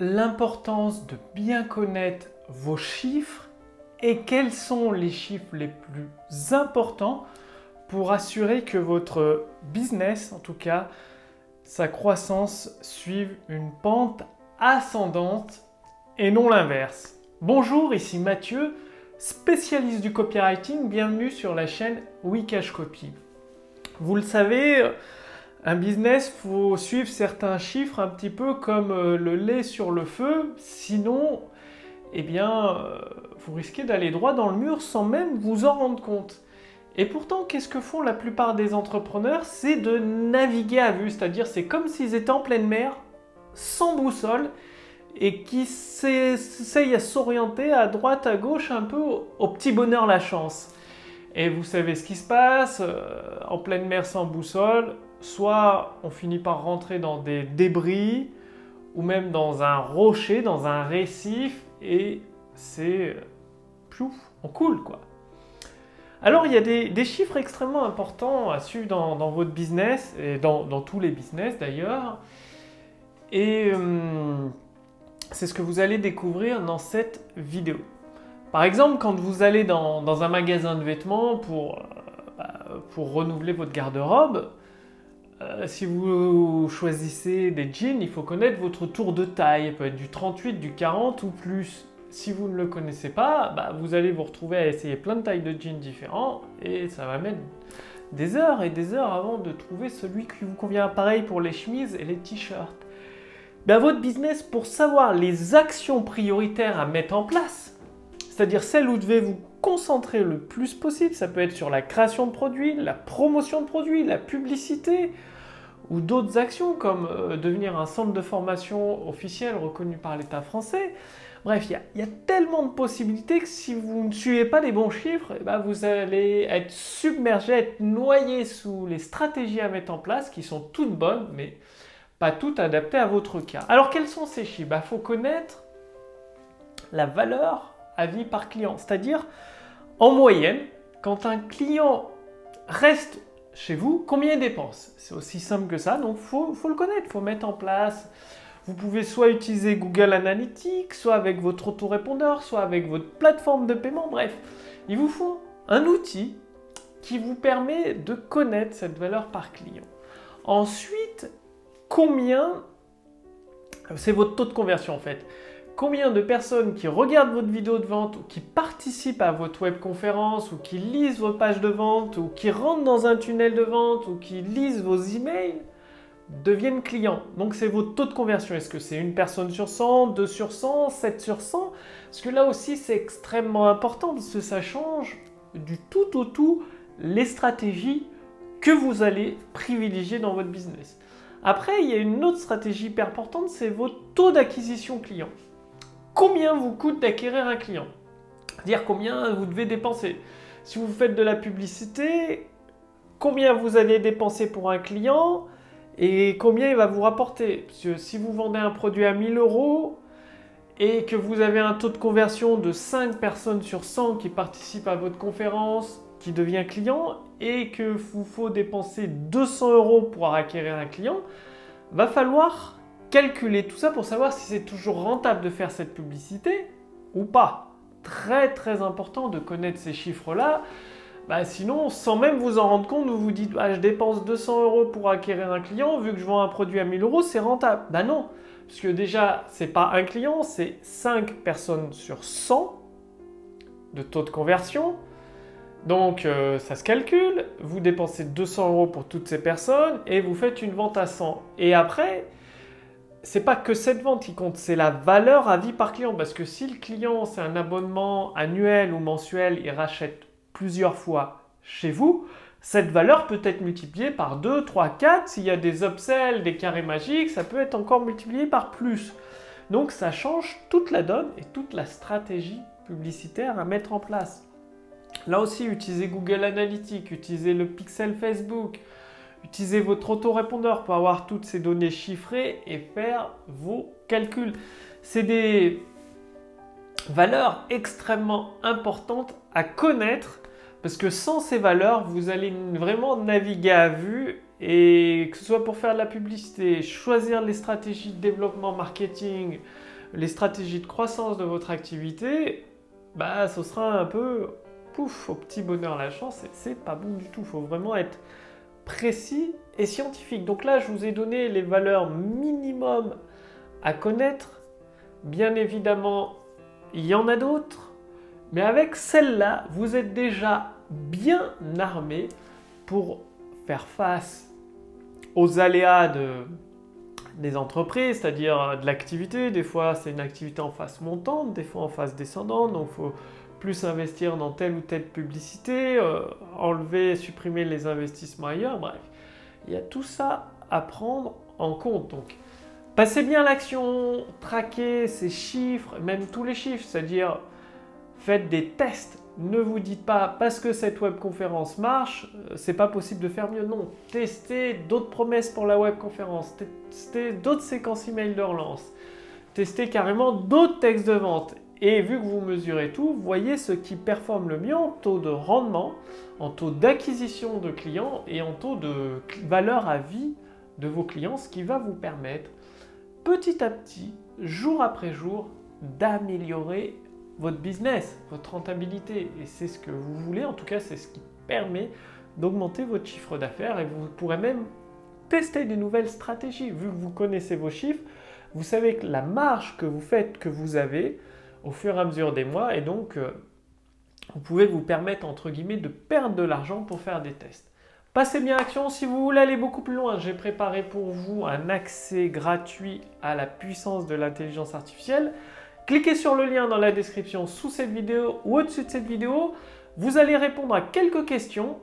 l'importance de bien connaître vos chiffres et quels sont les chiffres les plus importants pour assurer que votre business, en tout cas, sa croissance suive une pente ascendante et non l'inverse. Bonjour, ici Mathieu, spécialiste du copywriting. Bienvenue sur la chaîne Wikash Copy. Vous le savez, un business, faut suivre certains chiffres un petit peu comme euh, le lait sur le feu, sinon, eh bien, euh, vous risquez d'aller droit dans le mur sans même vous en rendre compte. Et pourtant, qu'est-ce que font la plupart des entrepreneurs? C'est de naviguer à vue, c'est-à-dire c'est comme s'ils étaient en pleine mer, sans boussole, et qui essayent à s'orienter à droite, à gauche, un peu au, petit bonheur la chance. Et vous savez ce qui se passe, euh, en pleine mer sans boussole, soit on finit par rentrer dans des débris, ou même dans un rocher, dans un récif, et c'est... Plouf, on coule quoi. Alors il y a des, chiffres extrêmement importants à suivre dans, votre business, et dans, tous les business d'ailleurs. Et euh, c'est ce que vous allez découvrir dans cette vidéo. Par exemple, quand vous allez dans, un magasin de vêtements pour, euh, bah, pour renouveler votre garde-robe, euh, si vous choisissez des jeans, il faut connaître votre tour de taille. Il peut être du 38, du 40 ou plus. Si vous ne le connaissez pas, bah, vous allez vous retrouver à essayer plein de tailles de jeans différents et ça va mettre des heures et des heures avant de trouver celui qui vous convient. Pareil pour les chemises et les t-shirts. Ben, votre business, pour savoir les actions prioritaires à mettre en place, c'est-à-dire celles où devez vous concentrer le plus possible, ça peut être sur la création de produits, la promotion de produits, la publicité, ou d'autres actions comme euh, devenir un centre de formation officiel reconnu par l'État français. Bref, il y, a tellement de possibilités que si vous ne suivez pas les bons chiffres, eh ben, vous allez être submergé, être noyé sous les stratégies à mettre en place qui sont toutes bonnes, mais pas toutes adaptées à votre cas. Alors quels sont ces chiffres? Il bah, faut connaître la valeur à vie par client, c'est-à-dire en moyenne, quand un client reste chez vous, combien il dépense? C'est aussi simple que ça, donc il faut, faut, le connaître, il faut mettre en place. Vous pouvez soit utiliser Google Analytics, soit avec votre autorépondeur, soit avec votre plateforme de paiement, bref. Il vous faut un outil qui vous permet de connaître cette valeur par client. Ensuite, combien, c'est votre taux de conversion en fait, combien de personnes qui regardent votre vidéo de vente ou qui participent à votre webconférence ou qui lisent vos pages de vente ou qui rentrent dans un tunnel de vente ou qui lisent vos emails deviennent clients. Donc c'est votre taux de conversion. Est-ce que c'est une personne sur 100, 2 sur 100, 7 sur 100 Parce que là aussi c'est extrêmement important parce que ça change du tout au tout les stratégies que vous allez privilégier dans votre business. Après, il y a une autre stratégie hyper importante, c'est votre taux d'acquisition client. Combien vous coûte d'acquérir un client? Dire combien vous devez dépenser. Si vous faites de la publicité, combien vous allez dépenser pour un client et combien il va vous rapporter. si vous vendez un produit à 1000 euros et que vous avez un taux de conversion de 5 personnes sur 100 qui participent à votre conférence, qui devient client et que vous faut dépenser 200 euros pour acquérir un client, va falloir calculer tout ça pour savoir si c'est toujours rentable de faire cette publicité ou pas. Très très important de connaître ces chiffres-là. Bah, sinon, sans même vous en rendre compte, vous vous dites ah, je dépense 200 euros pour acquérir un client, vu que je vends un produit à 1000 euros, c'est rentable. Bah non, parce que déjà, c'est pas un client, c'est 5 personnes sur 100 de taux de conversion. Donc euh, ça se calcule, vous dépensez 200 euros pour toutes ces personnes et vous faites une vente à 100. Et après, c'est pas que cette vente qui compte, c'est la valeur à vie par client. Parce que si le client c'est un abonnement annuel ou mensuel, il rachète plusieurs fois chez vous, cette valeur peut être multipliée par 2, 3, 4. S'il y a des upsells, des carrés magiques, ça peut être encore multiplié par plus. Donc ça change toute la donne et toute la stratégie publicitaire à mettre en place. Là aussi, utilisez Google Analytics, utilisez le pixel Facebook, utilisez votre autorépondeur pour avoir toutes ces données chiffrées et faire vos calculs. C'est des valeurs extrêmement importantes à connaître parce que sans ces valeurs, vous allez vraiment naviguer à vue et que ce soit pour faire de la publicité, choisir les stratégies de développement marketing, les stratégies de croissance de votre activité, bah ce sera un peu pouf au petit bonheur la chance c'est pas bon du tout. Il faut vraiment être précis et scientifique. Donc là, je vous ai donné les valeurs minimum à connaître. Bien évidemment, il y en a d'autres, mais avec celle-là, vous êtes déjà bien armé pour faire face aux aléas des entreprises, c'est-à-dire de l'activité. Des fois, c'est une activité en phase montante, des fois en phase descendante, donc faut plus investir dans telle ou telle publicité, euh, enlever, supprimer les investissements ailleurs, bref. Il y a tout ça à prendre en compte. Donc, passez bien l'action, traquez ces chiffres, même tous les chiffres, c'est-à-dire faites des tests ne vous dites pas parce que cette webconférence marche, euh, c'est pas possible de faire mieux. Non, testez d'autres promesses pour la webconférence, testez d'autres séquences email de relance, testez carrément d'autres textes de vente. Et vu que vous mesurez tout, voyez ce qui performe le mieux en taux de rendement, en taux d'acquisition de clients et en taux de valeur à vie de vos clients, ce qui va vous permettre petit à petit, jour après jour, d'améliorer votre business, votre rentabilité. Et c'est ce que vous voulez, en tout cas, c'est ce qui permet d'augmenter votre chiffre d'affaires et vous pourrez même tester des nouvelles stratégies. Vu que vous connaissez vos chiffres, vous savez que la marge que vous faites, que vous avez au fur et à mesure des mois, et donc euh, vous pouvez vous permettre, entre guillemets, de perdre de l'argent pour faire des tests. Passez bien à l'action. Si vous voulez aller beaucoup plus loin, j'ai préparé pour vous un accès gratuit à la puissance de l'intelligence artificielle. Cliquez sur le lien dans la description sous cette vidéo ou au-dessus de cette vidéo. Vous allez répondre à quelques questions,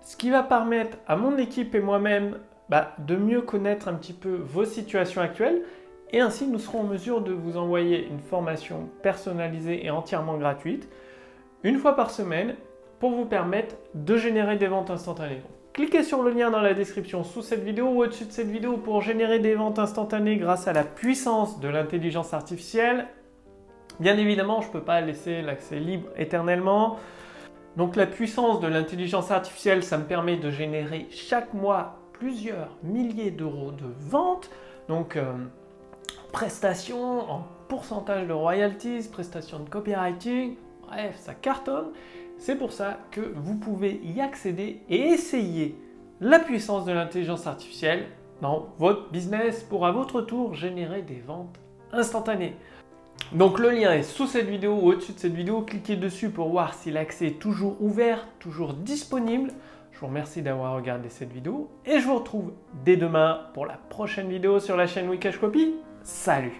ce qui va permettre à mon équipe et moi-même bah, de mieux connaître un petit peu vos situations actuelles. Et ainsi, nous serons en mesure de vous envoyer une formation personnalisée et entièrement gratuite, une fois par semaine, pour vous permettre de générer des ventes instantanées. Cliquez sur le lien dans la description sous cette vidéo ou au-dessus de cette vidéo pour générer des ventes instantanées grâce à la puissance de l'intelligence artificielle. Bien évidemment, je ne peux pas laisser l'accès libre éternellement. Donc la puissance de l'intelligence artificielle, ça me permet de générer chaque mois plusieurs milliers d'euros de ventes. Donc euh, prestations en pourcentage de royalties, prestations de copywriting, bref, ça cartonne. C'est pour ça que vous pouvez y accéder et essayer la puissance de l'intelligence artificielle dans votre business pour à votre tour générer des ventes instantanées. Donc le lien est sous cette vidéo ou au-dessus de cette vidéo. Cliquez dessus pour voir si l'accès est toujours ouvert, toujours disponible. Je vous remercie d'avoir regardé cette vidéo et je vous retrouve dès demain pour la prochaine vidéo sur la chaîne Wikash Copy. Salut.